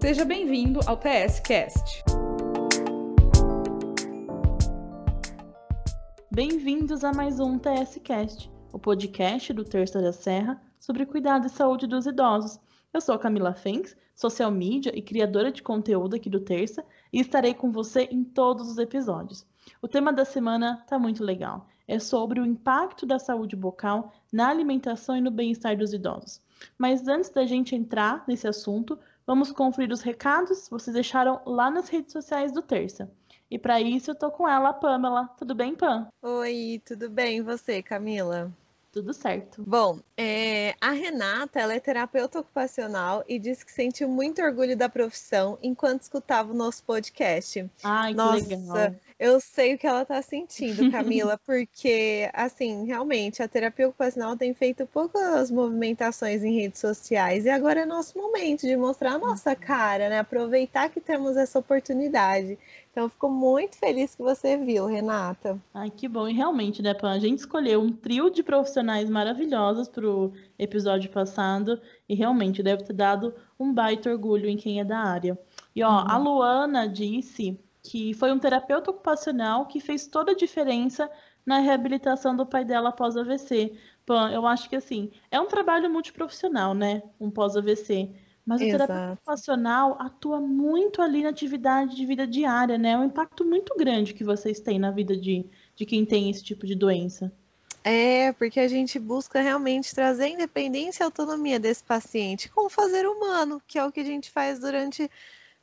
Seja bem-vindo ao TS Cast. Bem-vindos a mais um TS Cast, o podcast do Terça da Serra sobre cuidado e saúde dos idosos. Eu sou Camila Fenks, social media e criadora de conteúdo aqui do Terça, e estarei com você em todos os episódios. O tema da semana está muito legal. É sobre o impacto da saúde bucal na alimentação e no bem-estar dos idosos. Mas antes da gente entrar nesse assunto, vamos conferir os recados que vocês deixaram lá nas redes sociais do Terça. E para isso eu tô com ela, a Pamela. Tudo bem, Pam? Oi, tudo bem? E você, Camila? Tudo certo. Bom, é, a Renata ela é terapeuta ocupacional e disse que sentiu muito orgulho da profissão enquanto escutava o nosso podcast. Ai, Nossa, que legal. Eu sei o que ela está sentindo, Camila, porque, assim, realmente, a terapia ocupacional tem feito poucas movimentações em redes sociais e agora é nosso momento de mostrar a nossa cara, né? Aproveitar que temos essa oportunidade. Então, eu fico muito feliz que você viu, Renata. Ai, que bom. E realmente, né, Pan? A gente escolheu um trio de profissionais maravilhosos pro episódio passado e realmente deve ter dado um baita orgulho em quem é da área. E ó, a Luana disse que foi um terapeuta ocupacional que fez toda a diferença na reabilitação do pai dela após AVC. Pan, eu acho que assim, é um trabalho multiprofissional, né? Um pós-AVC. Mas o terapeuta Exato. ocupacional atua muito ali na atividade de vida diária, né? É um impacto muito grande que vocês têm na vida de, de quem tem esse tipo de doença. É, porque a gente busca realmente trazer independência e autonomia desse paciente com o fazer humano, que é o que a gente faz durante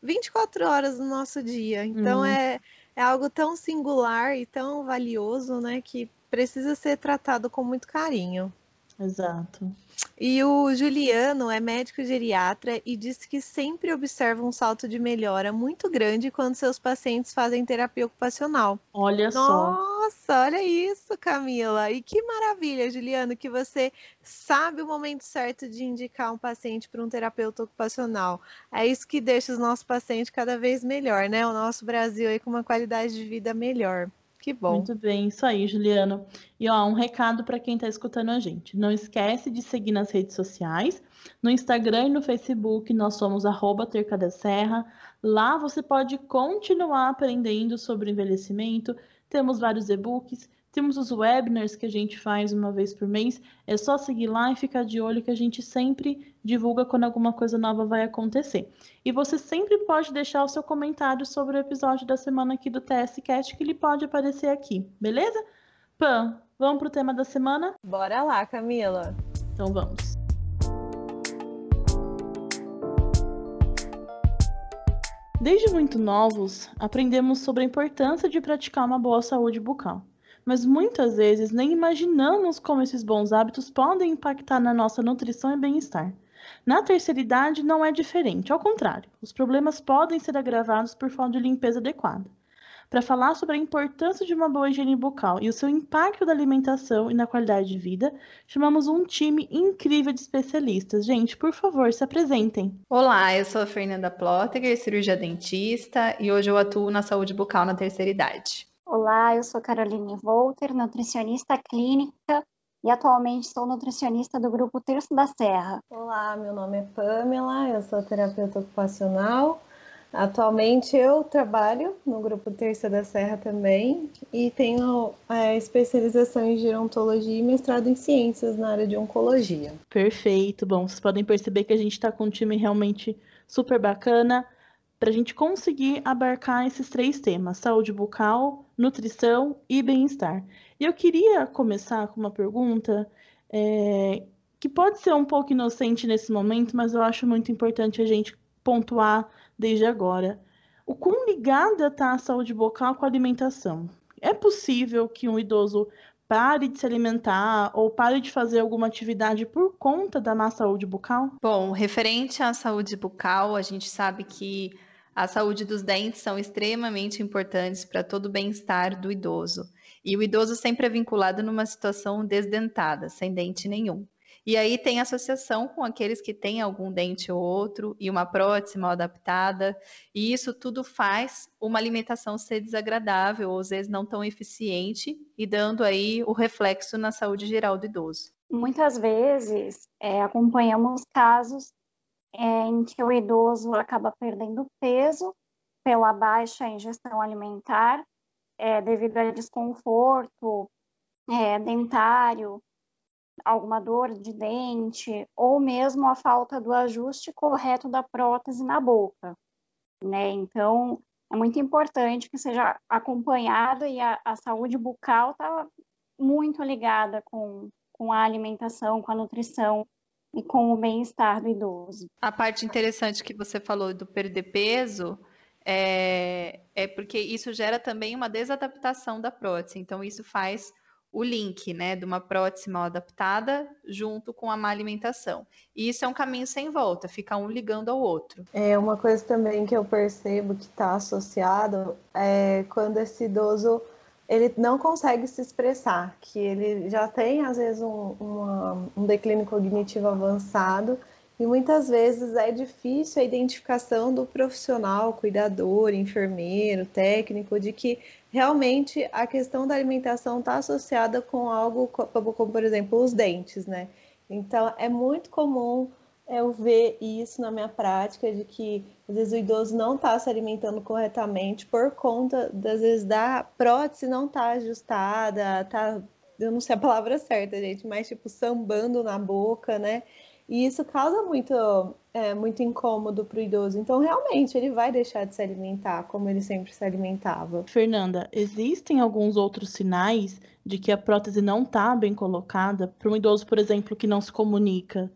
24 horas do nosso dia. Então Hum. é, é algo tão singular e tão valioso, né, que precisa ser tratado com muito carinho. Exato. E o Juliano é médico geriatra e disse que sempre observa um salto de melhora muito grande quando seus pacientes fazem terapia ocupacional. Olha só. Nossa, olha isso, Camila. E que maravilha, Juliano, que você sabe o momento certo de indicar um paciente para um terapeuta ocupacional. É isso que deixa os nossos pacientes cada vez melhor, né? O nosso Brasil aí com uma qualidade de vida melhor. Que bom. Muito bem, isso aí, Juliana. E ó, um recado para quem está escutando a gente. Não esquece de seguir nas redes sociais. No Instagram e no Facebook nós somos arroba Terca da Serra. Lá você pode continuar aprendendo sobre envelhecimento. Temos vários e-books, temos os webinars que a gente faz uma vez por mês. É só seguir lá e ficar de olho que a gente sempre divulga quando alguma coisa nova vai acontecer. E você sempre pode deixar o seu comentário sobre o episódio da semana aqui do TSCast, que ele pode aparecer aqui, beleza? Pam, vamos pro tema da semana? Bora lá, Camila. Então vamos. Desde muito novos, aprendemos sobre a importância de praticar uma boa saúde bucal. Mas muitas vezes nem imaginamos como esses bons hábitos podem impactar na nossa nutrição e bem-estar. Na terceira idade não é diferente, ao contrário, os problemas podem ser agravados por falta de limpeza adequada. Para falar sobre a importância de uma boa higiene bucal e o seu impacto da alimentação e na qualidade de vida, chamamos um time incrível de especialistas. Gente, por favor, se apresentem. Olá, eu sou a Fernanda Plottiger, cirurgia dentista, e hoje eu atuo na saúde bucal na terceira idade. Olá, eu sou Caroline Volter, nutricionista clínica e atualmente sou nutricionista do grupo Terço da Serra. Olá, meu nome é Pamela, eu sou terapeuta ocupacional. Atualmente eu trabalho no grupo Terça da Serra também e tenho é, especialização em gerontologia e mestrado em ciências na área de oncologia. Perfeito. Bom, vocês podem perceber que a gente está com um time realmente super bacana para a gente conseguir abarcar esses três temas: saúde bucal, nutrição e bem-estar. E eu queria começar com uma pergunta é, que pode ser um pouco inocente nesse momento, mas eu acho muito importante a gente pontuar desde agora. O quão ligada está a saúde bucal com a alimentação? É possível que um idoso pare de se alimentar ou pare de fazer alguma atividade por conta da má saúde bucal? Bom, referente à saúde bucal, a gente sabe que a saúde dos dentes são extremamente importantes para todo o bem-estar do idoso. E o idoso sempre é vinculado numa situação desdentada, sem dente nenhum. E aí tem associação com aqueles que têm algum dente ou outro e uma prótese mal adaptada, e isso tudo faz uma alimentação ser desagradável ou às vezes não tão eficiente e dando aí o reflexo na saúde geral do idoso. Muitas vezes é, acompanhamos casos é, em que o idoso acaba perdendo peso pela baixa ingestão alimentar, é, devido a desconforto é, dentário, alguma dor de dente, ou mesmo a falta do ajuste correto da prótese na boca. Né? Então, é muito importante que seja acompanhado e a, a saúde bucal está muito ligada com, com a alimentação, com a nutrição e com o bem-estar do idoso. A parte interessante que você falou do perder peso é, é porque isso gera também uma desadaptação da prótese. Então, isso faz o link, né, de uma prótese mal adaptada junto com a má alimentação. E isso é um caminho sem volta, fica um ligando ao outro. É uma coisa também que eu percebo que está associado é quando esse idoso ele não consegue se expressar, que ele já tem às vezes um, uma, um declínio cognitivo avançado e muitas vezes é difícil a identificação do profissional, cuidador, enfermeiro, técnico, de que realmente a questão da alimentação está associada com algo como, por exemplo, os dentes, né? Então, é muito comum eu ver isso na minha prática, de que às vezes o idoso não está se alimentando corretamente por conta, das vezes, da prótese não estar tá ajustada, tá, eu não sei a palavra certa, gente, mas tipo, sambando na boca, né? E isso causa muito, é, muito incômodo para o idoso. Então, realmente, ele vai deixar de se alimentar como ele sempre se alimentava. Fernanda, existem alguns outros sinais de que a prótese não está bem colocada para um idoso, por exemplo, que não se comunica?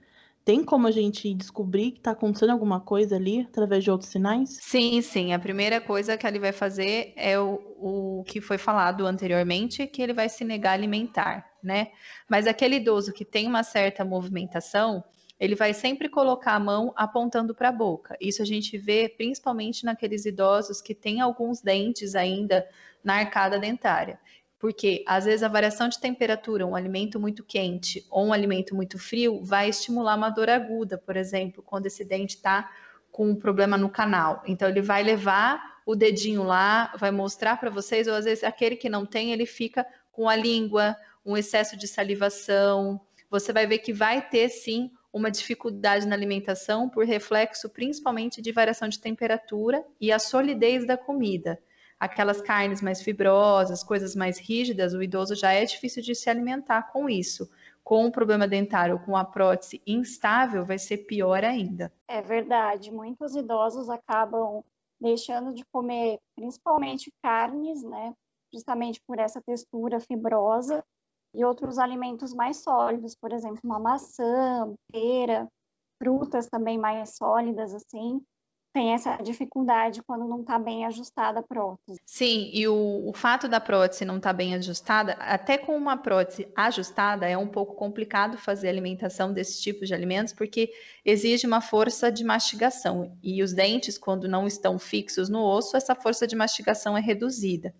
Tem como a gente descobrir que está acontecendo alguma coisa ali através de outros sinais? Sim, sim. A primeira coisa que ele vai fazer é o, o que foi falado anteriormente, que ele vai se negar a alimentar, né? Mas aquele idoso que tem uma certa movimentação, ele vai sempre colocar a mão apontando para a boca. Isso a gente vê principalmente naqueles idosos que têm alguns dentes ainda na arcada dentária. Porque às vezes a variação de temperatura, um alimento muito quente ou um alimento muito frio, vai estimular uma dor aguda, por exemplo, quando esse dente está com um problema no canal. Então ele vai levar o dedinho lá, vai mostrar para vocês, ou às vezes aquele que não tem, ele fica com a língua, um excesso de salivação. Você vai ver que vai ter sim uma dificuldade na alimentação por reflexo principalmente de variação de temperatura e a solidez da comida. Aquelas carnes mais fibrosas, coisas mais rígidas, o idoso já é difícil de se alimentar com isso. Com o problema dentário ou com a prótese instável, vai ser pior ainda. É verdade. Muitos idosos acabam deixando de comer principalmente carnes, né? Justamente por essa textura fibrosa e outros alimentos mais sólidos, por exemplo, uma maçã, pera, frutas também mais sólidas, assim, tem essa dificuldade quando não está bem ajustada a prótese. Sim, e o, o fato da prótese não estar tá bem ajustada, até com uma prótese ajustada, é um pouco complicado fazer alimentação desse tipo de alimentos, porque exige uma força de mastigação. E os dentes, quando não estão fixos no osso, essa força de mastigação é reduzida.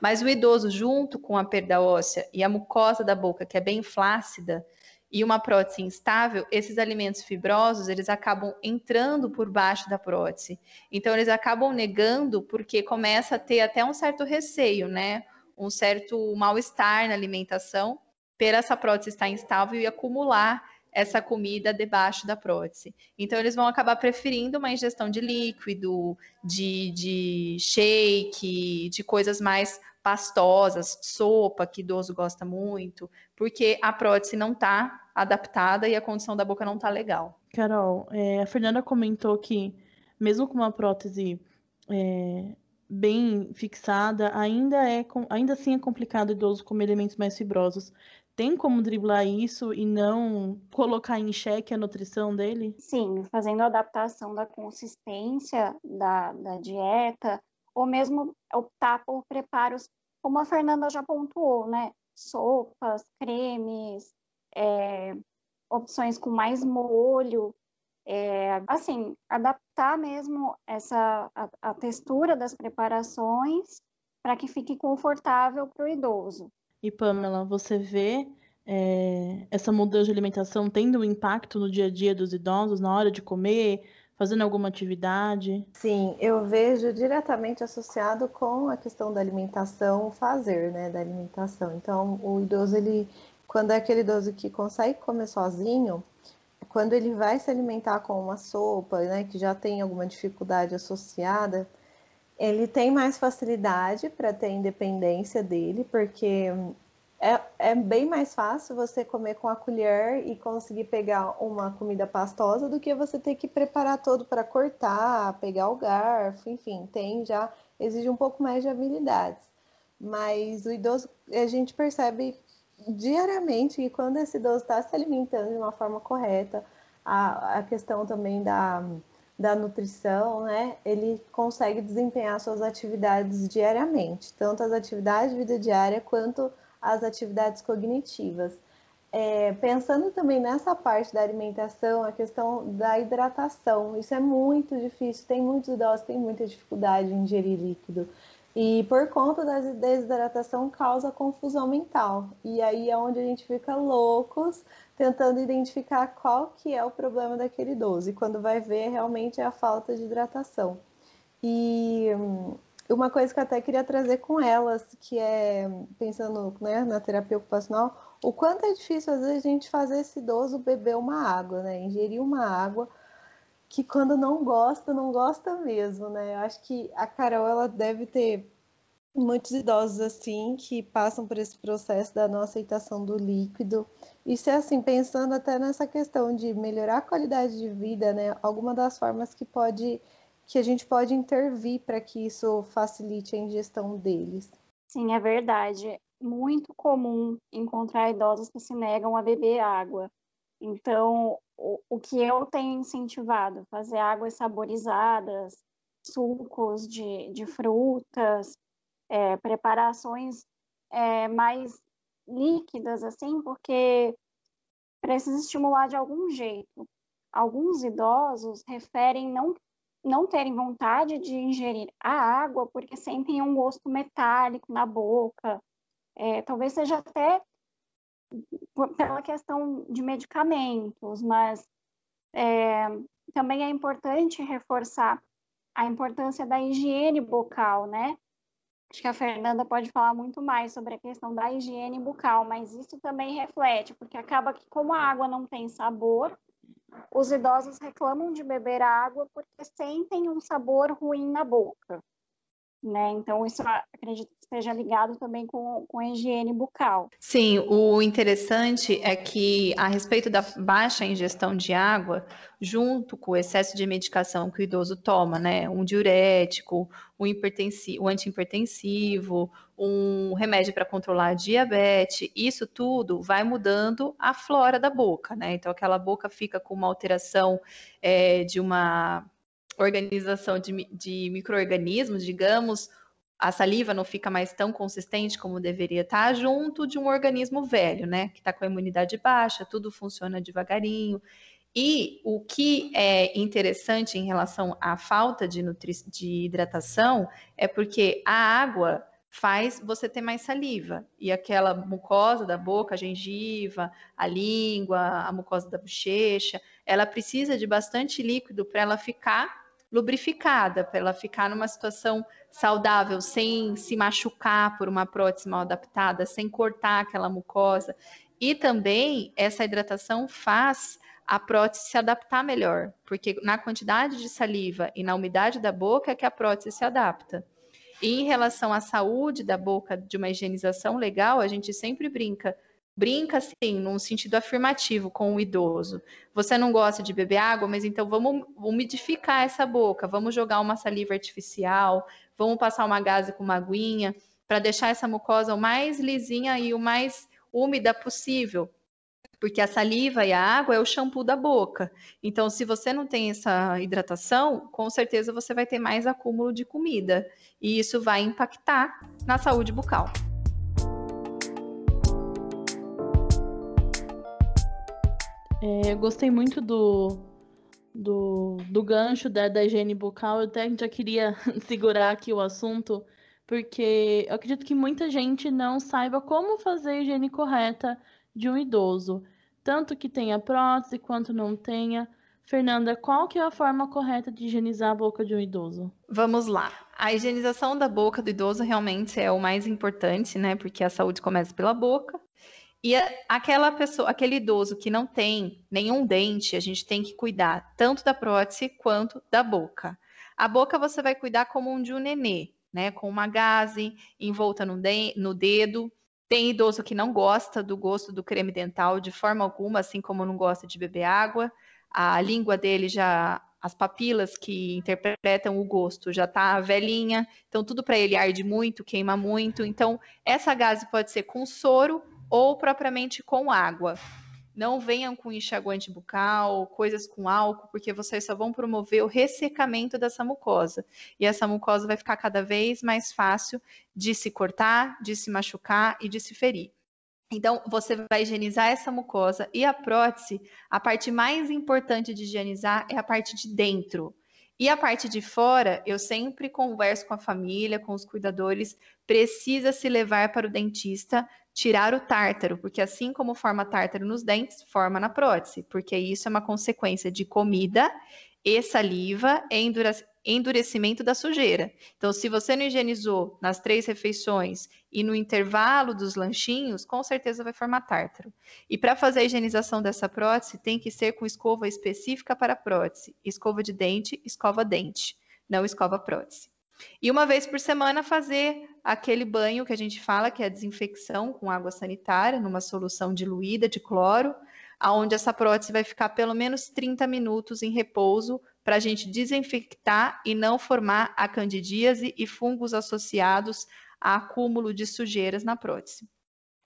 Mas o idoso, junto com a perda óssea e a mucosa da boca, que é bem flácida, e uma prótese instável, esses alimentos fibrosos, eles acabam entrando por baixo da prótese. Então, eles acabam negando porque começa a ter até um certo receio, né? Um certo mal-estar na alimentação, per essa prótese estar instável e acumular essa comida debaixo da prótese. Então, eles vão acabar preferindo uma ingestão de líquido, de, de shake, de coisas mais pastosas, sopa, que idoso gosta muito, porque a prótese não está adaptada e a condição da boca não está legal. Carol, é, a Fernanda comentou que, mesmo com uma prótese é, bem fixada, ainda, é, ainda assim é complicado o idoso comer elementos mais fibrosos. Tem como driblar isso e não colocar em xeque a nutrição dele? Sim, fazendo a adaptação da consistência da, da dieta, ou mesmo optar por preparos, como a Fernanda já pontuou, né? Sopas, cremes, é, opções com mais molho, é, assim, adaptar mesmo essa a, a textura das preparações para que fique confortável para o idoso. E Pamela, você vê é, essa mudança de alimentação tendo um impacto no dia a dia dos idosos na hora de comer, fazendo alguma atividade? Sim, eu vejo diretamente associado com a questão da alimentação, o fazer, né, da alimentação. Então, o idoso, ele, quando é aquele idoso que consegue comer sozinho, quando ele vai se alimentar com uma sopa, né, que já tem alguma dificuldade associada, ele tem mais facilidade para ter independência dele, porque é, é bem mais fácil você comer com a colher e conseguir pegar uma comida pastosa do que você ter que preparar todo para cortar, pegar o garfo, enfim, tem já exige um pouco mais de habilidades. Mas o idoso, a gente percebe diariamente que quando esse idoso está se alimentando de uma forma correta, a, a questão também da, da nutrição, né? Ele consegue desempenhar suas atividades diariamente, tanto as atividades de vida diária quanto as atividades cognitivas. É, pensando também nessa parte da alimentação, a questão da hidratação, isso é muito difícil, tem muitos idosos que têm muita dificuldade em ingerir líquido. E por conta da desidratação causa confusão mental. E aí é onde a gente fica loucos tentando identificar qual que é o problema daquele idoso. E quando vai ver, realmente é a falta de hidratação. E hum, uma coisa que eu até queria trazer com elas, que é, pensando né, na terapia ocupacional, o quanto é difícil às vezes a gente fazer esse idoso beber uma água, né? Ingerir uma água que quando não gosta, não gosta mesmo, né? Eu acho que a Carol ela deve ter muitos idosos assim que passam por esse processo da não aceitação do líquido. Isso é assim, pensando até nessa questão de melhorar a qualidade de vida, né? Alguma das formas que pode que a gente pode intervir para que isso facilite a ingestão deles. Sim, é verdade. Muito comum encontrar idosos que se negam a beber água. Então, o, o que eu tenho incentivado, fazer águas saborizadas, sucos de, de frutas, é, preparações é, mais líquidas, assim, porque precisa estimular de algum jeito. Alguns idosos referem não, não terem vontade de ingerir a água porque sentem um gosto metálico na boca. É, talvez seja até pela questão de medicamentos, mas é, também é importante reforçar a importância da higiene bucal, né? Acho que a Fernanda pode falar muito mais sobre a questão da higiene bucal, mas isso também reflete, porque acaba que, como a água não tem sabor, os idosos reclamam de beber água porque sentem um sabor ruim na boca. Né? Então, isso acredito que esteja ligado também com, com a higiene bucal. Sim, o interessante é que, a respeito da baixa ingestão de água, junto com o excesso de medicação que o idoso toma, né? Um diurético, um, um antihipertensivo, um remédio para controlar a diabetes, isso tudo vai mudando a flora da boca, né? Então, aquela boca fica com uma alteração é, de uma organização de, de micro-organismos, digamos, a saliva não fica mais tão consistente como deveria estar, junto de um organismo velho, né? Que está com a imunidade baixa, tudo funciona devagarinho. E o que é interessante em relação à falta de, de hidratação é porque a água faz você ter mais saliva. E aquela mucosa da boca, a gengiva, a língua, a mucosa da bochecha, ela precisa de bastante líquido para ela ficar lubrificada, para ela ficar numa situação saudável, sem se machucar por uma prótese mal adaptada, sem cortar aquela mucosa. E também essa hidratação faz a prótese se adaptar melhor, porque na quantidade de saliva e na umidade da boca é que a prótese se adapta. E em relação à saúde da boca, de uma higienização legal, a gente sempre brinca brinca assim, num sentido afirmativo com o idoso. Você não gosta de beber água, mas então vamos umidificar essa boca, vamos jogar uma saliva artificial, vamos passar uma gaze com uma aguinha para deixar essa mucosa o mais lisinha e o mais úmida possível. Porque a saliva e a água é o shampoo da boca. Então, se você não tem essa hidratação, com certeza você vai ter mais acúmulo de comida. E isso vai impactar na saúde bucal. É, eu gostei muito do, do, do gancho da, da higiene bucal. Eu até já queria segurar aqui o assunto, porque eu acredito que muita gente não saiba como fazer a higiene correta de um idoso. Tanto que tenha prótese quanto não tenha. Fernanda, qual que é a forma correta de higienizar a boca de um idoso? Vamos lá. A higienização da boca do idoso realmente é o mais importante, né? Porque a saúde começa pela boca. E aquela pessoa, aquele idoso que não tem nenhum dente, a gente tem que cuidar tanto da prótese quanto da boca. A boca você vai cuidar como um de um nenê, né? Com uma gaze envolta no, de no dedo. Tem idoso que não gosta do gosto do creme dental de forma alguma, assim como não gosta de beber água. A língua dele já, as papilas que interpretam o gosto já tá velhinha, então tudo para ele arde muito, queima muito. Então, essa gase pode ser com soro ou propriamente com água. Não venham com enxaguante bucal, coisas com álcool, porque vocês só vão promover o ressecamento dessa mucosa. E essa mucosa vai ficar cada vez mais fácil de se cortar, de se machucar e de se ferir. Então, você vai higienizar essa mucosa e a prótese, a parte mais importante de higienizar é a parte de dentro. E a parte de fora, eu sempre converso com a família, com os cuidadores, precisa se levar para o dentista tirar o tártaro, porque assim como forma tártaro nos dentes, forma na prótese, porque isso é uma consequência de comida e saliva e endurecimento da sujeira. Então, se você não higienizou nas três refeições e no intervalo dos lanchinhos, com certeza vai formar tártaro. E para fazer a higienização dessa prótese, tem que ser com escova específica para prótese. Escova de dente, escova dente, não escova prótese. E uma vez por semana fazer aquele banho que a gente fala, que é a desinfecção com água sanitária, numa solução diluída de cloro, aonde essa prótese vai ficar pelo menos 30 minutos em repouso para a gente desinfectar e não formar a candidíase e fungos associados a acúmulo de sujeiras na prótese.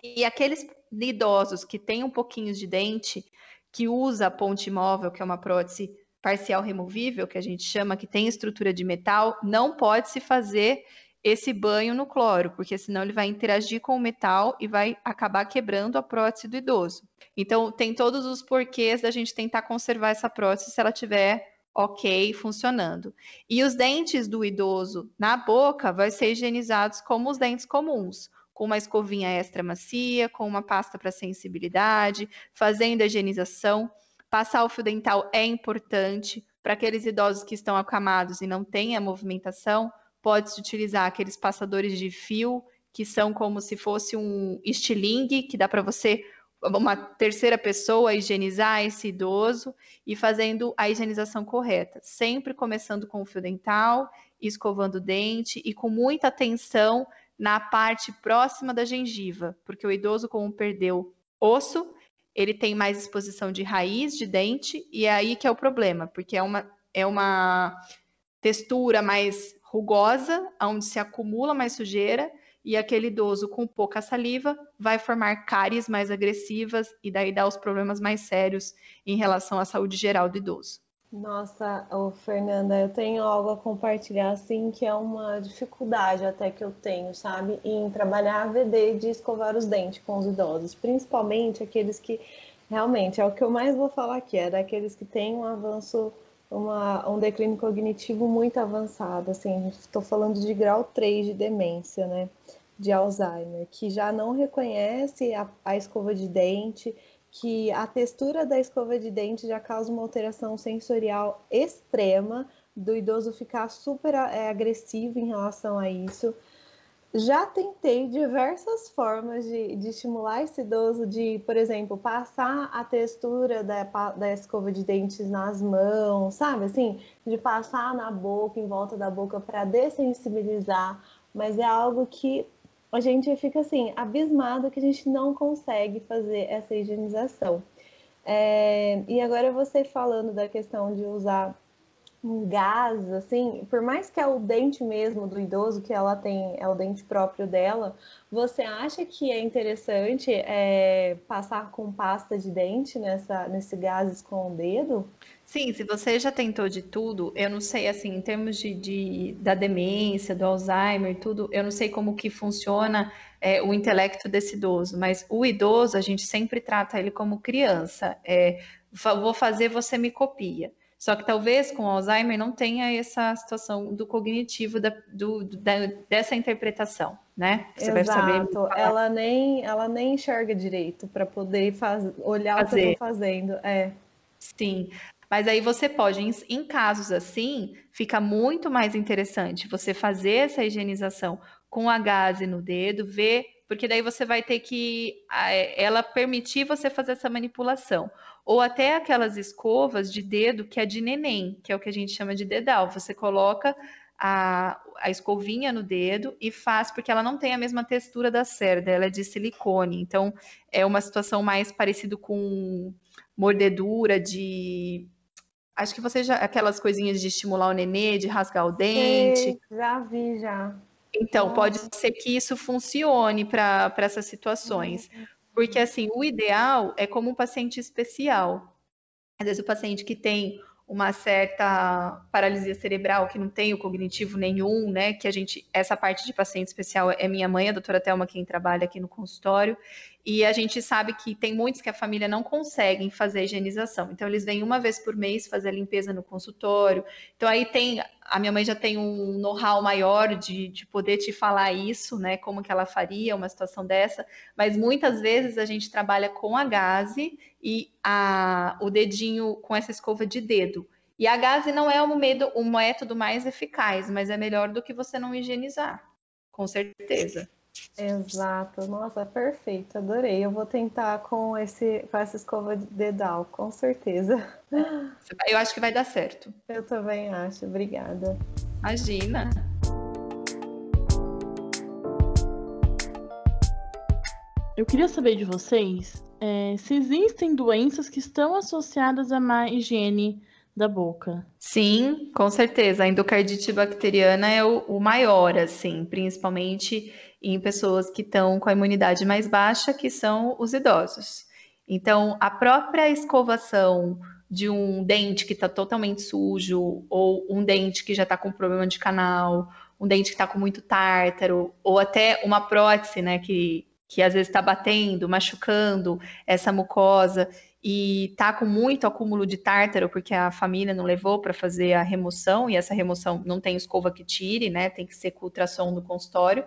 E aqueles idosos que têm um pouquinho de dente, que usa a ponte móvel, que é uma prótese parcial removível, que a gente chama, que tem estrutura de metal, não pode se fazer esse banho no cloro, porque senão ele vai interagir com o metal e vai acabar quebrando a prótese do idoso. Então, tem todos os porquês da gente tentar conservar essa prótese se ela tiver ok, funcionando. E os dentes do idoso na boca vai ser higienizados como os dentes comuns, com uma escovinha extra macia, com uma pasta para sensibilidade, fazendo a higienização. Passar o fio dental é importante para aqueles idosos que estão acamados e não têm a movimentação. Pode-se utilizar aqueles passadores de fio que são como se fosse um estilingue, que dá para você, uma terceira pessoa, higienizar esse idoso e fazendo a higienização correta. Sempre começando com o fio dental, escovando o dente e com muita atenção na parte próxima da gengiva, porque o idoso, como perdeu osso, ele tem mais exposição de raiz de dente, e é aí que é o problema, porque é uma, é uma textura mais rugosa, onde se acumula mais sujeira, e aquele idoso com pouca saliva vai formar cáries mais agressivas e daí dá os problemas mais sérios em relação à saúde geral do idoso. Nossa, oh, Fernanda, eu tenho algo a compartilhar assim que é uma dificuldade até que eu tenho, sabe, em trabalhar a VD de escovar os dentes com os idosos, principalmente aqueles que realmente é o que eu mais vou falar aqui, é daqueles que têm um avanço, uma, um declínio cognitivo muito avançado, assim, estou falando de grau 3 de demência, né, de Alzheimer, que já não reconhece a, a escova de dente, que a textura da escova de dente já causa uma alteração sensorial extrema, do idoso ficar super é, agressivo em relação a isso. Já tentei diversas formas de, de, estimular esse idoso, de, por exemplo, passar a textura da, da escova de dentes nas mãos, sabe? Assim, de passar na boca, em volta da boca, para dessensibilizar, mas é algo que a gente fica assim, abismado que a gente não consegue fazer essa higienização. É, e agora você falando da questão de usar um gás, assim, por mais que é o dente mesmo do idoso, que ela tem, é o dente próprio dela, você acha que é interessante é, passar com pasta de dente nessa, nesse gases com o dedo? Sim, se você já tentou de tudo, eu não sei, assim, em termos de, de da demência, do Alzheimer, tudo, eu não sei como que funciona é, o intelecto desse idoso, mas o idoso, a gente sempre trata ele como criança. É, vou fazer, você me copia. Só que talvez com Alzheimer não tenha essa situação do cognitivo da, do, da, dessa interpretação, né? Você Exato. vai saber. Ela nem, ela nem enxerga direito para poder faz, olhar fazer. o que eu estou fazendo. É. Sim. Mas aí você pode, em, em, casos assim, fica muito mais interessante você fazer essa higienização com a gaze no dedo, ver porque daí você vai ter que ela permitir você fazer essa manipulação. Ou até aquelas escovas de dedo que é de neném, que é o que a gente chama de dedal. Você coloca a, a escovinha no dedo e faz, porque ela não tem a mesma textura da cerda, ela é de silicone. Então, é uma situação mais parecida com mordedura de. Acho que você já. Aquelas coisinhas de estimular o nenê, de rasgar o dente. Sei, já vi, já. Então, pode ser que isso funcione para essas situações. Uhum. Porque, assim, o ideal é como um paciente especial. Às vezes, o paciente que tem uma certa paralisia cerebral, que não tem o cognitivo nenhum, né? Que a gente, essa parte de paciente especial é minha mãe, a doutora Thelma, quem trabalha aqui no consultório, e a gente sabe que tem muitos que a família não conseguem fazer a higienização. Então, eles vêm uma vez por mês fazer a limpeza no consultório. Então, aí tem. A minha mãe já tem um know-how maior de, de poder te falar isso, né? Como que ela faria uma situação dessa. Mas muitas vezes a gente trabalha com a gaze e a, o dedinho com essa escova de dedo. E a gaze não é o, medo, o método mais eficaz, mas é melhor do que você não higienizar, com certeza. Exato, nossa, perfeito, adorei. Eu vou tentar com esse com essa escova de dedal, com certeza. Eu acho que vai dar certo. Eu também acho, obrigada. Imagina. Eu queria saber de vocês é, se existem doenças que estão associadas à má higiene da boca. Sim, com certeza. A endocardite bacteriana é o, o maior, assim, principalmente em pessoas que estão com a imunidade mais baixa, que são os idosos. Então, a própria escovação de um dente que está totalmente sujo, ou um dente que já está com problema de canal, um dente que está com muito tártaro, ou até uma prótese, né, que, que às vezes está batendo, machucando essa mucosa e tá com muito acúmulo de tártaro porque a família não levou para fazer a remoção e essa remoção não tem escova que tire, né? Tem que ser com ultrassom no consultório.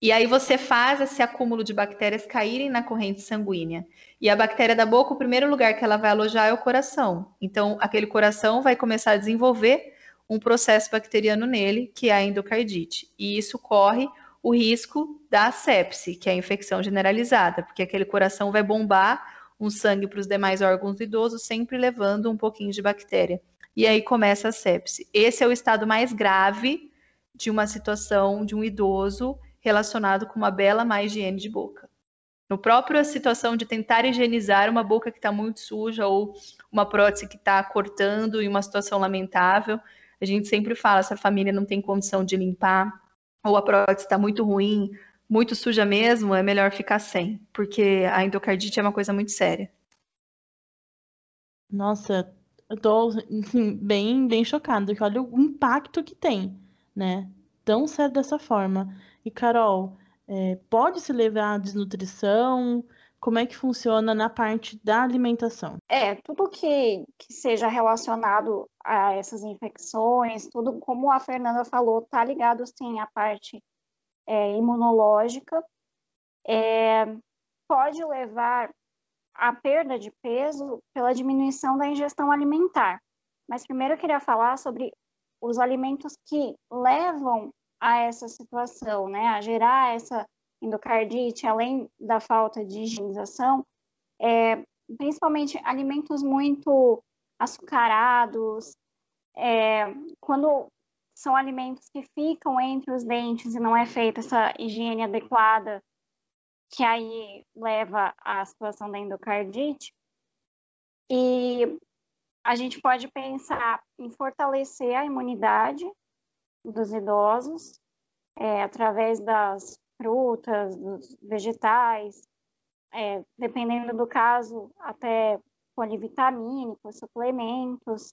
E aí você faz esse acúmulo de bactérias caírem na corrente sanguínea. E a bactéria da boca, o primeiro lugar que ela vai alojar é o coração. Então, aquele coração vai começar a desenvolver um processo bacteriano nele, que é a endocardite. E isso corre o risco da sepse, que é a infecção generalizada, porque aquele coração vai bombar um sangue para os demais órgãos do idoso, sempre levando um pouquinho de bactéria. E aí começa a sepse. Esse é o estado mais grave de uma situação de um idoso relacionado com uma bela má higiene de boca. No próprio situação de tentar higienizar uma boca que está muito suja ou uma prótese que está cortando em uma situação lamentável, a gente sempre fala se a família não tem condição de limpar ou a prótese está muito ruim, muito suja mesmo, é melhor ficar sem, porque a endocardite é uma coisa muito séria. Nossa, eu tô assim, bem, bem chocada, que olha o impacto que tem, né? Tão sério dessa forma. E, Carol, é, pode se levar à desnutrição? Como é que funciona na parte da alimentação? É, tudo que, que seja relacionado a essas infecções, tudo, como a Fernanda falou, tá ligado sim à parte é, imunológica. É, pode levar à perda de peso pela diminuição da ingestão alimentar. Mas primeiro eu queria falar sobre os alimentos que levam a essa situação, né, a gerar essa endocardite, além da falta de higienização, é, principalmente alimentos muito açucarados, é, quando são alimentos que ficam entre os dentes e não é feita essa higiene adequada, que aí leva à situação da endocardite. E a gente pode pensar em fortalecer a imunidade dos idosos, é, através das frutas, dos vegetais, é, dependendo do caso, até polivitamínicos, suplementos.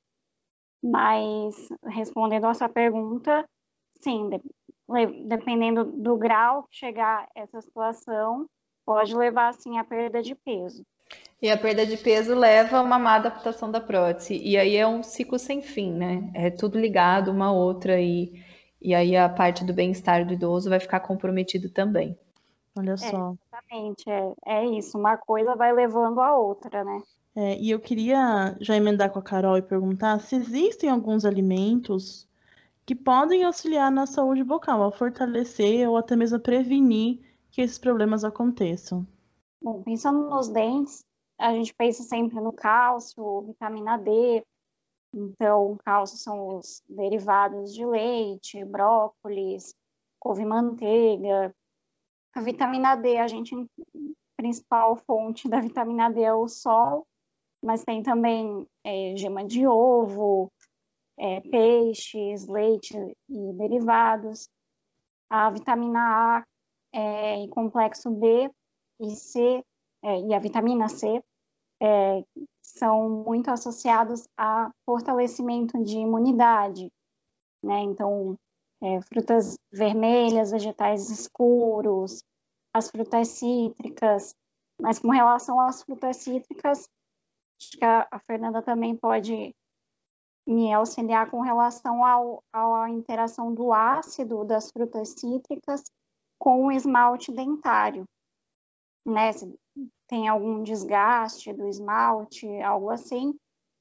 Mas, respondendo a sua pergunta, sim, de, dependendo do grau que chegar essa situação, pode levar, sim, à perda de peso. E a perda de peso leva a uma má adaptação da prótese. E aí é um ciclo sem fim, né? É tudo ligado uma a outra e, e aí a parte do bem-estar do idoso vai ficar comprometido também. Olha é, só. É, exatamente, é, é isso. Uma coisa vai levando a outra, né? É, e eu queria já emendar com a Carol e perguntar se existem alguns alimentos que podem auxiliar na saúde bucal, a fortalecer ou até mesmo prevenir que esses problemas aconteçam? Bom, pensando nos dentes, a gente pensa sempre no cálcio, vitamina D. Então, cálcio são os derivados de leite, brócolis, couve-manteiga. A vitamina D, a gente principal fonte da vitamina D é o sol, mas tem também é, gema de ovo, é, peixes, leite e derivados. A vitamina A é, e complexo B e C é, e a vitamina C é, são muito associados a fortalecimento de imunidade, né? Então, é, frutas vermelhas, vegetais escuros, as frutas cítricas, mas com relação às frutas cítricas, acho que a, a Fernanda também pode me auxiliar com relação ao, à interação do ácido das frutas cítricas com o esmalte dentário, né? Se tem algum desgaste do esmalte, algo assim,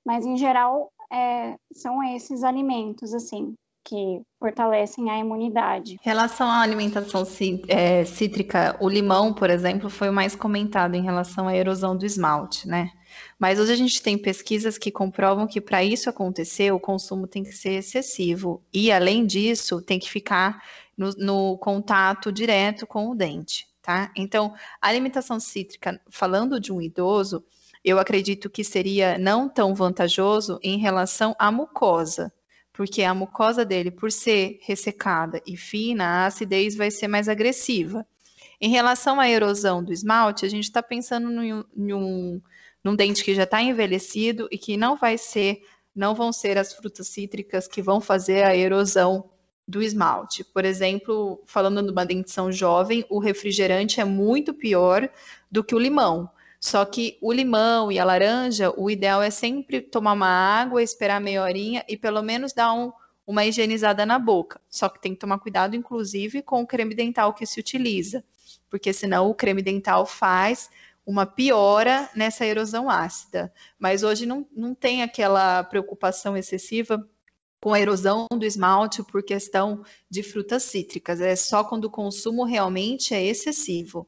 mas em geral é, são esses alimentos, assim, que fortalecem a imunidade. Em relação à alimentação é, cítrica, o limão, por exemplo, foi o mais comentado em relação à erosão do esmalte, né? Mas hoje a gente tem pesquisas que comprovam que para isso acontecer, o consumo tem que ser excessivo. E, além disso, tem que ficar no, no contato direto com o dente, tá? Então, a alimentação cítrica, falando de um idoso, eu acredito que seria não tão vantajoso em relação à mucosa, porque a mucosa dele, por ser ressecada e fina, a acidez vai ser mais agressiva. Em relação à erosão do esmalte, a gente está pensando num, num, num, dente que já está envelhecido e que não vai ser, não vão ser as frutas cítricas que vão fazer a erosão do esmalte. Por exemplo, falando numa dentição jovem, o refrigerante é muito pior do que o limão. Só que o limão e a laranja, o ideal é sempre tomar uma água, esperar meia horinha e pelo menos dar um, uma higienizada na boca. Só que tem que tomar cuidado, inclusive, com o creme dental que se utiliza, porque senão o creme dental faz uma piora nessa erosão ácida. Mas hoje não, não tem aquela preocupação excessiva com a erosão do esmalte por questão de frutas cítricas. É só quando o consumo realmente é excessivo.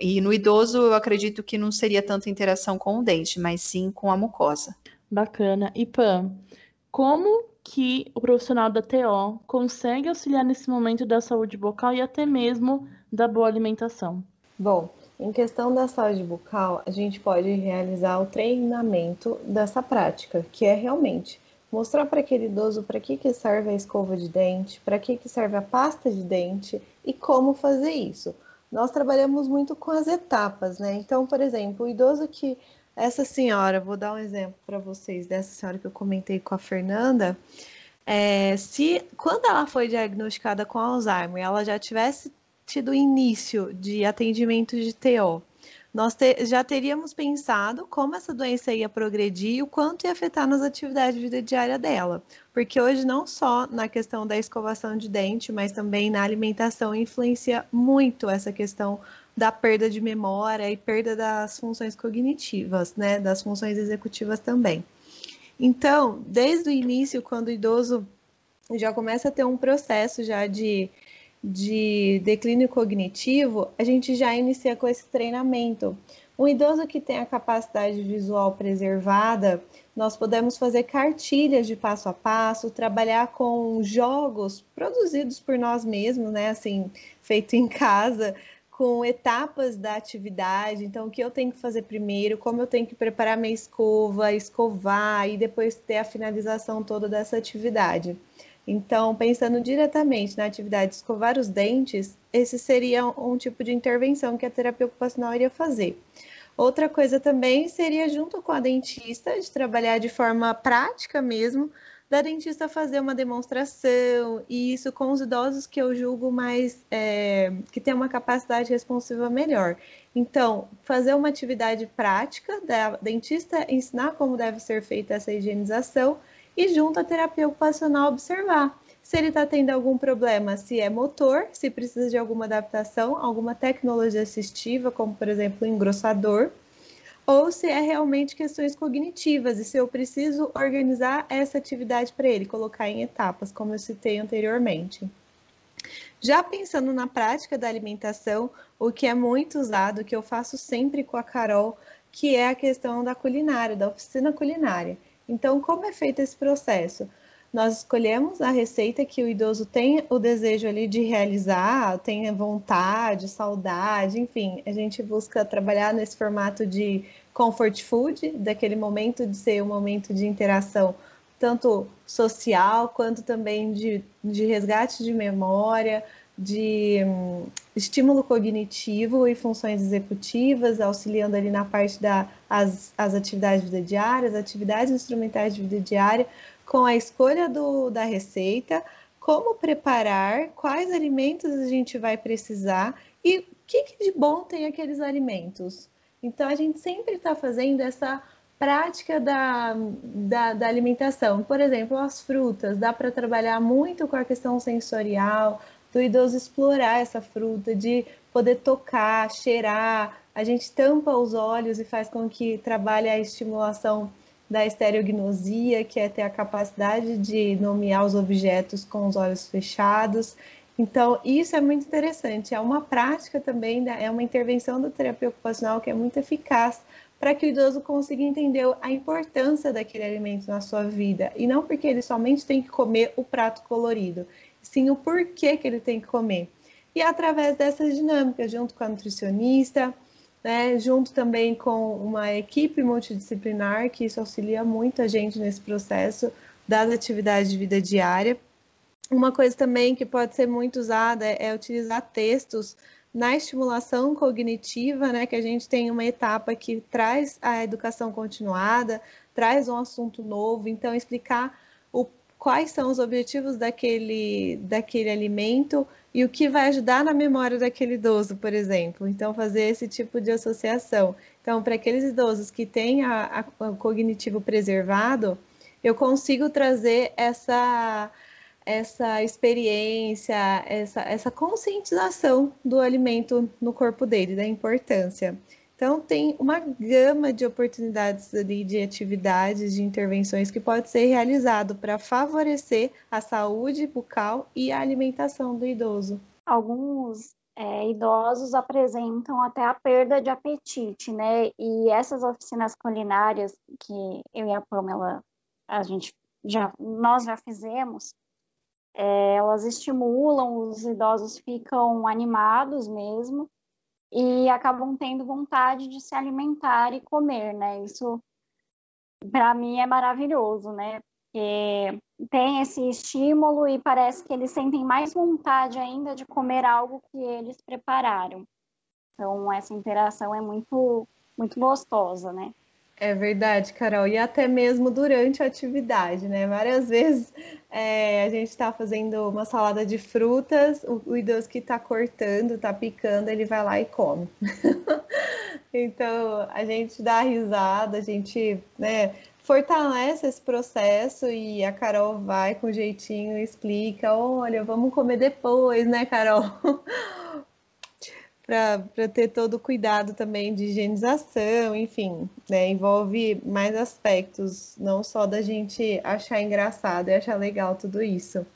E no idoso, eu acredito que não seria tanta interação com o dente, mas sim com a mucosa. Bacana. E Pam, como que o profissional da TO consegue auxiliar nesse momento da saúde bucal e até mesmo da boa alimentação? Bom, em questão da saúde bucal, a gente pode realizar o treinamento dessa prática, que é realmente mostrar para aquele idoso para que, que serve a escova de dente, para que, que serve a pasta de dente e como fazer isso nós trabalhamos muito com as etapas, né? Então, por exemplo, o idoso que essa senhora, vou dar um exemplo para vocês dessa senhora que eu comentei com a Fernanda, é, se quando ela foi diagnosticada com Alzheimer, ela já tivesse tido início de atendimento de TO, nós te, já teríamos pensado como essa doença ia progredir e o quanto ia afetar nas atividades de vida diária dela. Porque hoje, não só na questão da escovação de dente, mas também na alimentação, influencia muito essa questão da perda de memória e perda das funções cognitivas, né? Das funções executivas também. Então, desde o início, quando o idoso já começa a ter um processo já de de declínio cognitivo, a gente já inicia com esse treinamento. Um idoso que tem a capacidade visual preservada, nós podemos fazer cartilhas de passo a passo, trabalhar com jogos produzidos por nós mesmos, né? Assim, feito em casa, com etapas da atividade. Então, o que eu tenho que fazer primeiro, como eu tenho que preparar minha escova, escovar e depois ter a finalização toda dessa atividade. Então, pensando diretamente na atividade de escovar os dentes, esse seria um tipo de intervenção que a terapia ocupacional iria fazer. Outra coisa também seria, junto com a dentista, de trabalhar de forma prática mesmo, da dentista fazer uma demonstração, e isso com os idosos que eu julgo mais, é, que tem uma capacidade responsiva melhor. Então, fazer uma atividade prática da dentista ensinar como deve ser feita essa higienização e junto à terapia ocupacional observar se ele está tendo algum problema, se é motor, se precisa de alguma adaptação, alguma tecnologia assistiva, como por exemplo engrossador, ou se é realmente questões cognitivas e se eu preciso organizar essa atividade para ele, colocar em etapas, como eu citei anteriormente. Já pensando na prática da alimentação, o que é muito usado, que eu faço sempre com a Carol, que é a questão da culinária, da oficina culinária. Então, como é feito esse processo? Nós escolhemos a receita que o idoso tem o desejo ali de realizar, tem vontade, saudade, enfim, a gente busca trabalhar nesse formato de comfort food, daquele momento de ser um momento de interação tanto social quanto também de, de resgate de memória, de um, estímulo cognitivo e funções executivas, auxiliando ali na parte das da, as atividades de vida diária, as atividades instrumentais de vida diária, com a escolha do, da receita, como preparar, quais alimentos a gente vai precisar e o que, que de bom tem aqueles alimentos. Então, a gente sempre está fazendo essa prática da, da, da, alimentação. Por exemplo, as frutas, dá para trabalhar muito com a questão sensorial, do idoso explorar essa fruta, de poder tocar, cheirar. A gente tampa os olhos e faz com que trabalhe a estimulação da estereognosia, que é ter a capacidade de nomear os objetos com os olhos fechados. Então, isso é muito interessante. É uma prática também, é uma intervenção da terapia ocupacional que é muito eficaz para que o idoso consiga entender a importância daquele alimento na sua vida. E não porque ele somente tem que comer o prato colorido, sim o porquê que ele tem que comer. E através dessas dinâmicas, junto com a nutricionista, né, junto também com uma equipe multidisciplinar, que isso auxilia muito a gente nesse processo das atividades de vida diária. Uma coisa também que pode ser muito usada é, utilizar textos na estimulação cognitiva, né, que a gente tem uma etapa que traz a educação continuada, traz um assunto novo, então explicar o, quais são os objetivos daquele, daquele alimento e o que vai ajudar na memória daquele idoso, por exemplo. Então, fazer esse tipo de associação. Então, para aqueles idosos que têm a, a, o cognitivo preservado, eu consigo trazer essa, essa experiência, essa, essa conscientização do alimento no corpo dele, da importância. Então, tem uma gama de oportunidades ali de atividades, de intervenções que pode ser realizado para favorecer a saúde bucal e a alimentação do idoso. Alguns é, idosos apresentam até a perda de apetite, né? E essas oficinas culinárias que eu e a Pamela, a gente já, nós já fizemos, é, elas estimulam, os idosos ficam animados mesmo, e acabam tendo vontade de se alimentar e comer, né? Isso para mim é maravilhoso, né? Porque tem esse estímulo e parece que eles sentem mais vontade ainda de comer algo que eles prepararam. Então essa interação é muito muito gostosa, né? É verdade, Carol, e até mesmo durante a atividade, né? Várias vezes é, a gente está fazendo uma salada de frutas, o, o idoso que está cortando, está picando, ele vai lá e come. então a gente dá risada, a gente né, fortalece esse processo e a Carol vai com jeitinho explica: olha, vamos comer depois, né, Carol? para ter todo o cuidado também de higienização, enfim, né? Envolve mais aspectos, não só da gente achar engraçado e achar legal tudo isso.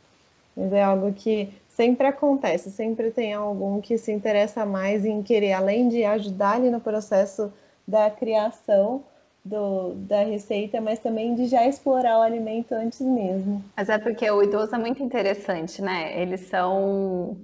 Mas é algo que sempre acontece, sempre tem algum que se interessa mais em querer, além de ajudar ali no processo da criação do, da receita, mas também de já explorar o alimento antes mesmo. Mas é porque o idoso é muito interessante, né? Eles são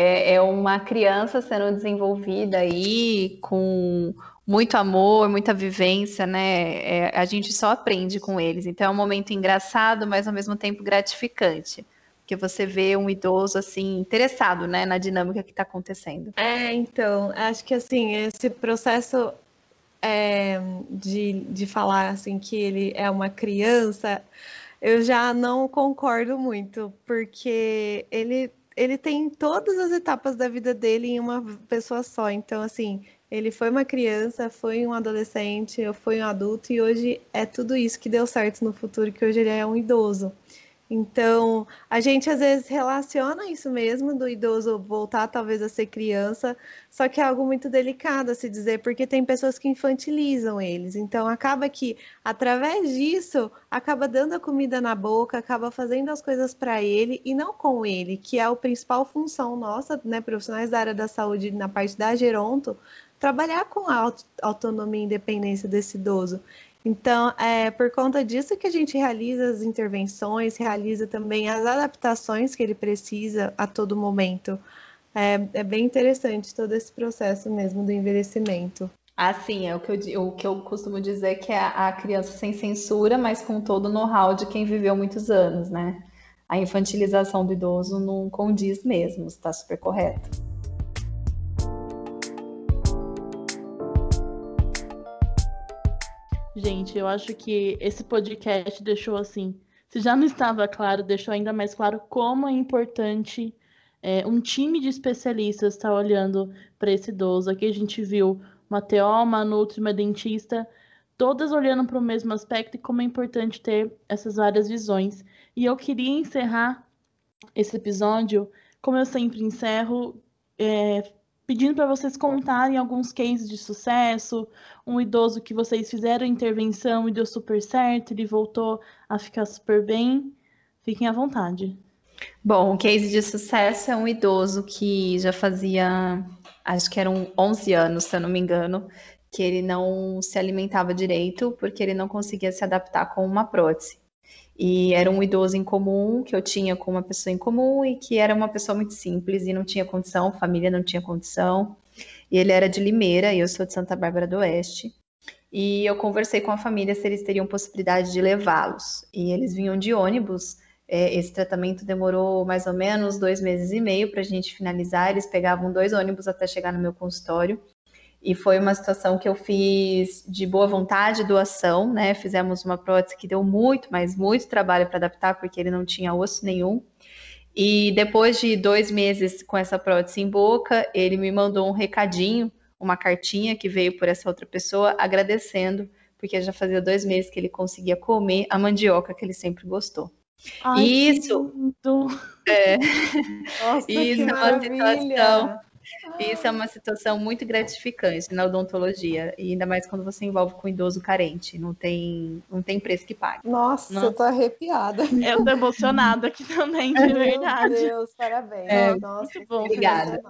é, é uma criança sendo desenvolvida aí com muito amor, muita vivência, né? É, a gente só aprende com eles. Então é um momento engraçado, mas ao mesmo tempo gratificante. Porque você vê um idoso assim interessado, né, na dinâmica que está acontecendo. É, então, acho que assim, esse processo é, de, de falar assim que ele é uma criança, eu já não concordo muito, porque ele ele tem todas as etapas da vida dele em uma pessoa só. Então, assim, ele foi uma criança, foi um adolescente, foi um adulto e hoje é tudo isso que deu certo no futuro, que hoje ele é um idoso. Então, a gente às vezes relaciona isso mesmo do idoso voltar talvez a ser criança, só que é algo muito delicado a se dizer, porque tem pessoas que infantilizam eles. Então, acaba que através disso, acaba dando a comida na boca, acaba fazendo as coisas para ele e não com ele, que é a principal função nossa, né, profissionais da área da saúde na parte da Geronto, trabalhar com a autonomia e independência desse idoso. Então, é por conta disso que a gente realiza as intervenções, realiza também as adaptações que ele precisa a todo momento. É, é bem interessante todo esse processo mesmo do envelhecimento. Ah, sim, é o que eu, o que eu costumo dizer que é a criança sem censura, mas com todo o know-how de quem viveu muitos anos, né? A infantilização do idoso não condiz mesmo, está super correto. Gente, eu acho que esse podcast deixou assim. Se já não estava claro, deixou ainda mais claro como é importante é, um time de especialistas estar olhando para esse idoso. Aqui a gente viu uma TO, uma nutri, uma dentista, todas olhando para o mesmo aspecto e como é importante ter essas várias visões. E eu queria encerrar esse episódio, como eu sempre encerro, é, pedindo para vocês contarem alguns cases de sucesso, um idoso que vocês fizeram intervenção e deu super certo, ele voltou a ficar super bem. Fiquem à vontade. Bom, o case de sucesso é um idoso que já fazia, acho que eram 11 anos, se eu não me engano, que ele não se alimentava direito porque ele não conseguia se adaptar com uma prótese. E era um idoso em comum que eu tinha com uma pessoa em comum e que era uma pessoa muito simples e não tinha condição, família não tinha condição. E ele era de Limeira e eu sou de Santa Bárbara do Oeste. E eu conversei com a família se eles teriam possibilidade de levá-los. E eles vinham de ônibus. É, esse tratamento demorou mais ou menos dois meses e meio para a gente finalizar. Eles pegavam dois ônibus até chegar no meu consultório. E foi uma situação que eu fiz de boa vontade, doação, né? Fizemos uma prótese que deu muito, mas muito trabalho para adaptar, porque ele não tinha osso nenhum. E depois de dois meses com essa prótese em boca, ele me mandou um recadinho, uma cartinha que veio por essa outra pessoa, agradecendo, porque já fazia dois meses que ele conseguia comer a mandioca que ele sempre gostou. Ai, isso, é, Nossa, isso é uma situação isso é uma situação muito gratificante na odontologia, e ainda mais quando você envolve com um idoso carente. Não tem, não tem preço que pague. Nossa, Nossa. eu tô arrepiada. Eu tô emocionada aqui também, de verdade. Meu Deus, parabéns. É, Nossa, muito bom. Obrigada.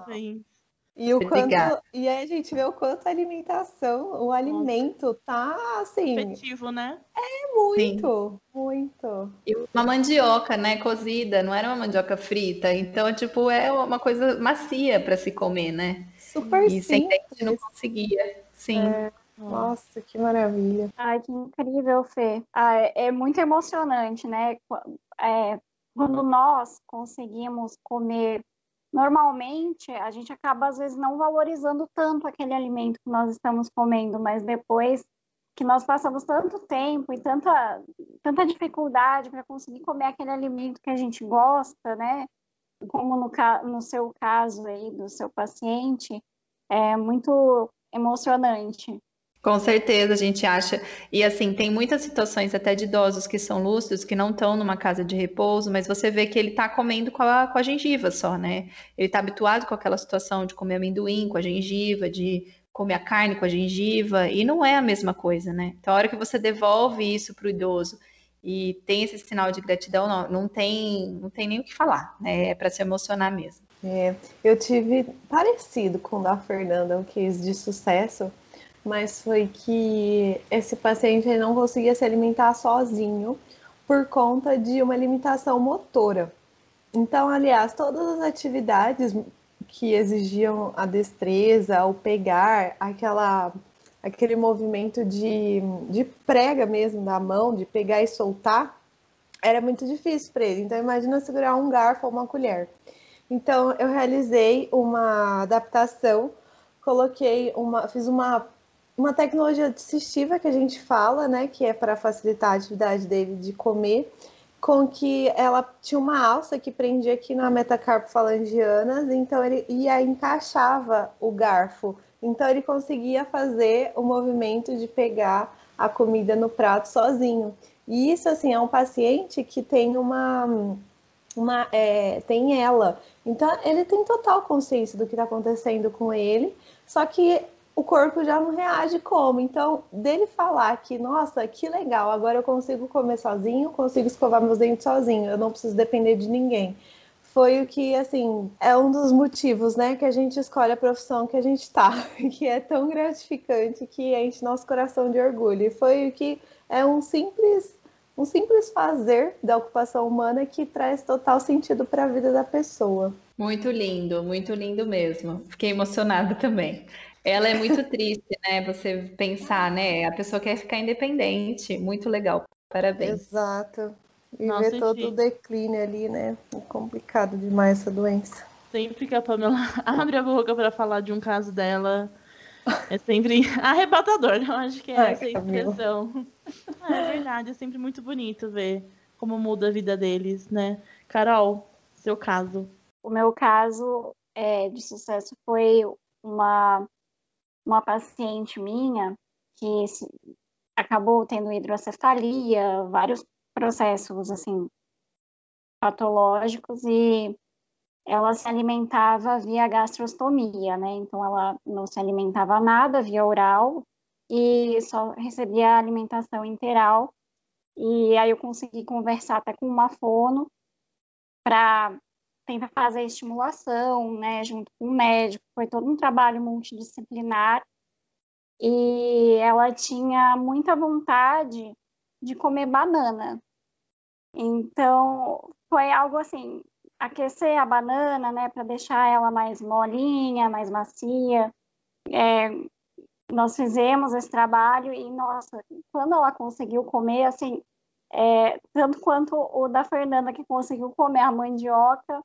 E o quanto, e aí a gente vê o quanto a alimentação, o alimento tá assim. Efetivo, né? É muito, Sim. muito. E uma mandioca, né, cozida, não era uma mandioca frita, então tipo é uma coisa macia para se comer, né? Super e simples. sem dente não conseguia. Sim. É. Nossa, que maravilha. Ai, que incrível, Fê. Ah, é, é muito emocionante, né? É, quando nós conseguimos comer normalmente a gente acaba às vezes não valorizando tanto aquele alimento que nós estamos comendo, mas depois que nós passamos tanto tempo e tanta, tanta dificuldade para conseguir comer aquele alimento que a gente gosta, né? Como no, no seu caso aí do seu paciente, é muito emocionante. Com certeza, a gente acha. E assim, tem muitas situações até de idosos que são lúcidos, que não estão numa casa de repouso, mas você vê que ele está comendo com a, com a gengiva só, né? Ele está habituado com aquela situação de comer amendoim com a gengiva, de comer a carne com a gengiva, e não é a mesma coisa, né? Então, a hora que você devolve isso para o idoso e tem esse sinal de gratidão, não, não, tem, não tem nem o que falar, né? É para se emocionar mesmo. É, eu tive parecido com o da Fernanda, um case de sucesso mas foi que esse paciente não conseguia se alimentar sozinho por conta de uma limitação motora. Então, aliás, todas as atividades que exigiam a destreza, o pegar, aquela, aquele movimento de, de prega mesmo da mão, de pegar e soltar, era muito difícil para ele. Então, imagina segurar um garfo ou uma colher. Então, eu realizei uma adaptação, coloquei uma, fiz uma uma tecnologia assistiva que a gente fala, né, que é para facilitar a atividade dele de comer, com que ela tinha uma alça que prendia aqui na metacarpofalangianas, então ele ia encaixava o garfo. Então ele conseguia fazer o movimento de pegar a comida no prato sozinho. E isso, assim, é um paciente que tem uma, uma é, tem ela. Então, ele tem total consciência do que está acontecendo com ele, só que o corpo já não reage como. Então, dele falar que, nossa, que legal, agora eu consigo comer sozinho, consigo escovar meus dentes sozinho, eu não preciso depender de ninguém. Foi o que, assim, é um dos motivos, né, que a gente escolhe a profissão que a gente tá, que é tão gratificante, que enche nosso coração de orgulho. E foi o que é um simples um simples fazer da ocupação humana que traz total sentido para a vida da pessoa. Muito lindo, muito lindo mesmo. Fiquei emocionada também. Ela é muito triste, né? Você pensar, né? A pessoa quer ficar independente. Muito legal. Parabéns. Exato. E Nossa, ver todo o declínio ali, né? É complicado demais essa doença. Sempre que a Pamela abre a boca para falar de um caso dela, é sempre arrebatador. Eu acho que é Ai, essa a expressão. É verdade, é sempre muito bonito ver como muda a vida deles, né? Carol, seu caso. O meu caso é, de sucesso foi uma uma paciente minha que acabou tendo hidrocefalia, vários processos assim patológicos e ela se alimentava via gastrostomia, né? Então ela não se alimentava nada via oral e só recebia alimentação interal. E aí eu consegui conversar até com uma fono para tenta fazer estimulação, né, junto com o médico, foi todo um trabalho multidisciplinar, e ela tinha muita vontade de comer banana. Então, foi algo assim, aquecer a banana, né, para deixar ela mais molinha, mais macia. É, nós fizemos esse trabalho e, nossa, quando ela conseguiu comer, assim, é, tanto quanto o da Fernanda, que conseguiu comer a mandioca,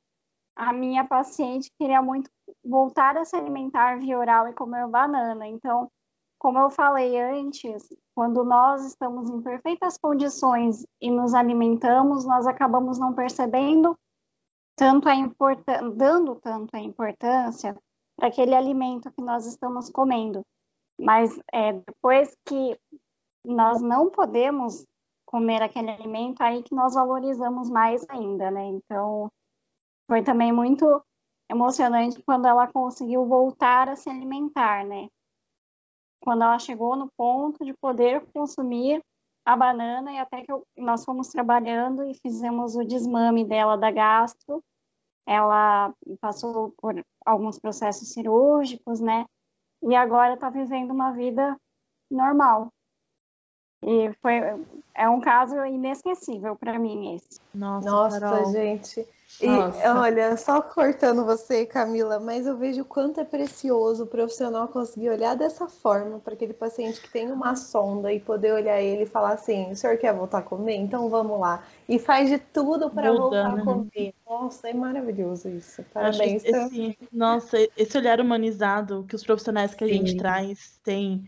a minha paciente queria muito voltar a se alimentar via oral e comer banana. Então, como eu falei antes, quando nós estamos em perfeitas condições e nos alimentamos, nós acabamos não percebendo tanto a importância, dando tanto a importância para aquele alimento que nós estamos comendo. Mas é, depois que nós não podemos comer aquele alimento, aí que nós valorizamos mais ainda, né? Então, foi também muito emocionante quando ela conseguiu voltar a se alimentar, né? Quando ela chegou no ponto de poder consumir a banana e até que eu, nós fomos trabalhando e fizemos o desmame dela da gastro. Ela passou por alguns processos cirúrgicos, né? E agora está vivendo uma vida normal. E foi é um caso inesquecível para mim esse. Nossa, Nossa gente. E Nossa. olha, só cortando você, Camila, mas eu vejo o quanto é precioso o profissional conseguir olhar dessa forma para aquele paciente que tem uma sonda e poder olhar ele e falar assim: o senhor quer voltar a comer? Então vamos lá. E faz de tudo para voltar a né? comer. Nossa, é maravilhoso isso. Parabéns. Esse, nossa, esse olhar humanizado que os profissionais que a Sim. gente traz têm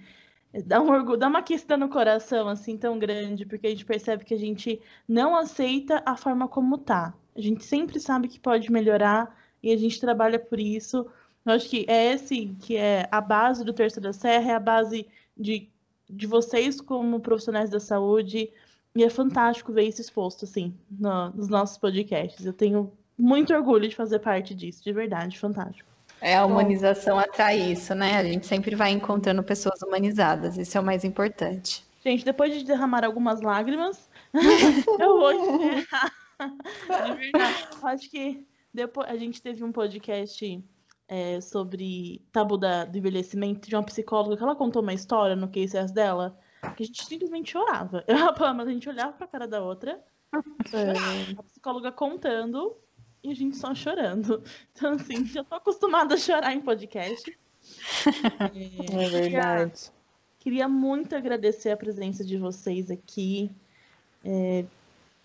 dá um orgulho, dá uma questão no coração assim tão grande, porque a gente percebe que a gente não aceita a forma como tá. A gente sempre sabe que pode melhorar e a gente trabalha por isso. Eu acho que é esse que é a base do Terça da Serra, é a base de, de vocês como profissionais da saúde. E é fantástico ver isso exposto, assim, no, nos nossos podcasts. Eu tenho muito orgulho de fazer parte disso, de verdade, fantástico. É, a humanização atrai isso, né? A gente sempre vai encontrando pessoas humanizadas, isso é o mais importante. Gente, depois de derramar algumas lágrimas, eu vou encerrar. De verdade. Acho que depois a gente teve um podcast é, sobre tabu da, do envelhecimento de uma psicóloga que ela contou uma história no case dela que a gente simplesmente chorava. Eu e a gente olhava pra cara da outra, é, a psicóloga contando e a gente só chorando. Então, assim, já tô acostumada a chorar em podcast. É, é verdade. Queria, queria, muito agradecer a presença de vocês aqui. É,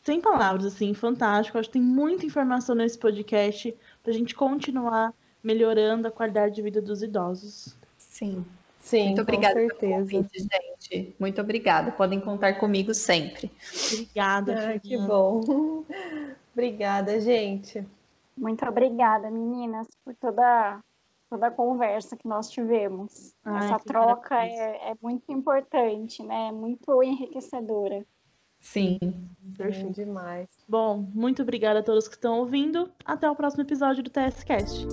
sem palavras, assim, fantástico. Acho que tem muita informação nesse podcast para a gente continuar melhorando a qualidade de vida dos idosos. Sim. Sim, Muito obrigada com certeza. pelo convite, gente. Muito obrigada. Podem contar comigo sempre. Obrigada. Ah, que bom. obrigada, gente. Muito obrigada, meninas, por toda, toda a conversa que nós tivemos. Ai, Essa troca é, é, muito importante, né? É muito enriquecedora. Sim. Perfeito. Sim, demais. Bom, muito obrigada a todos que estão ouvindo. Até o próximo episódio do TSCast.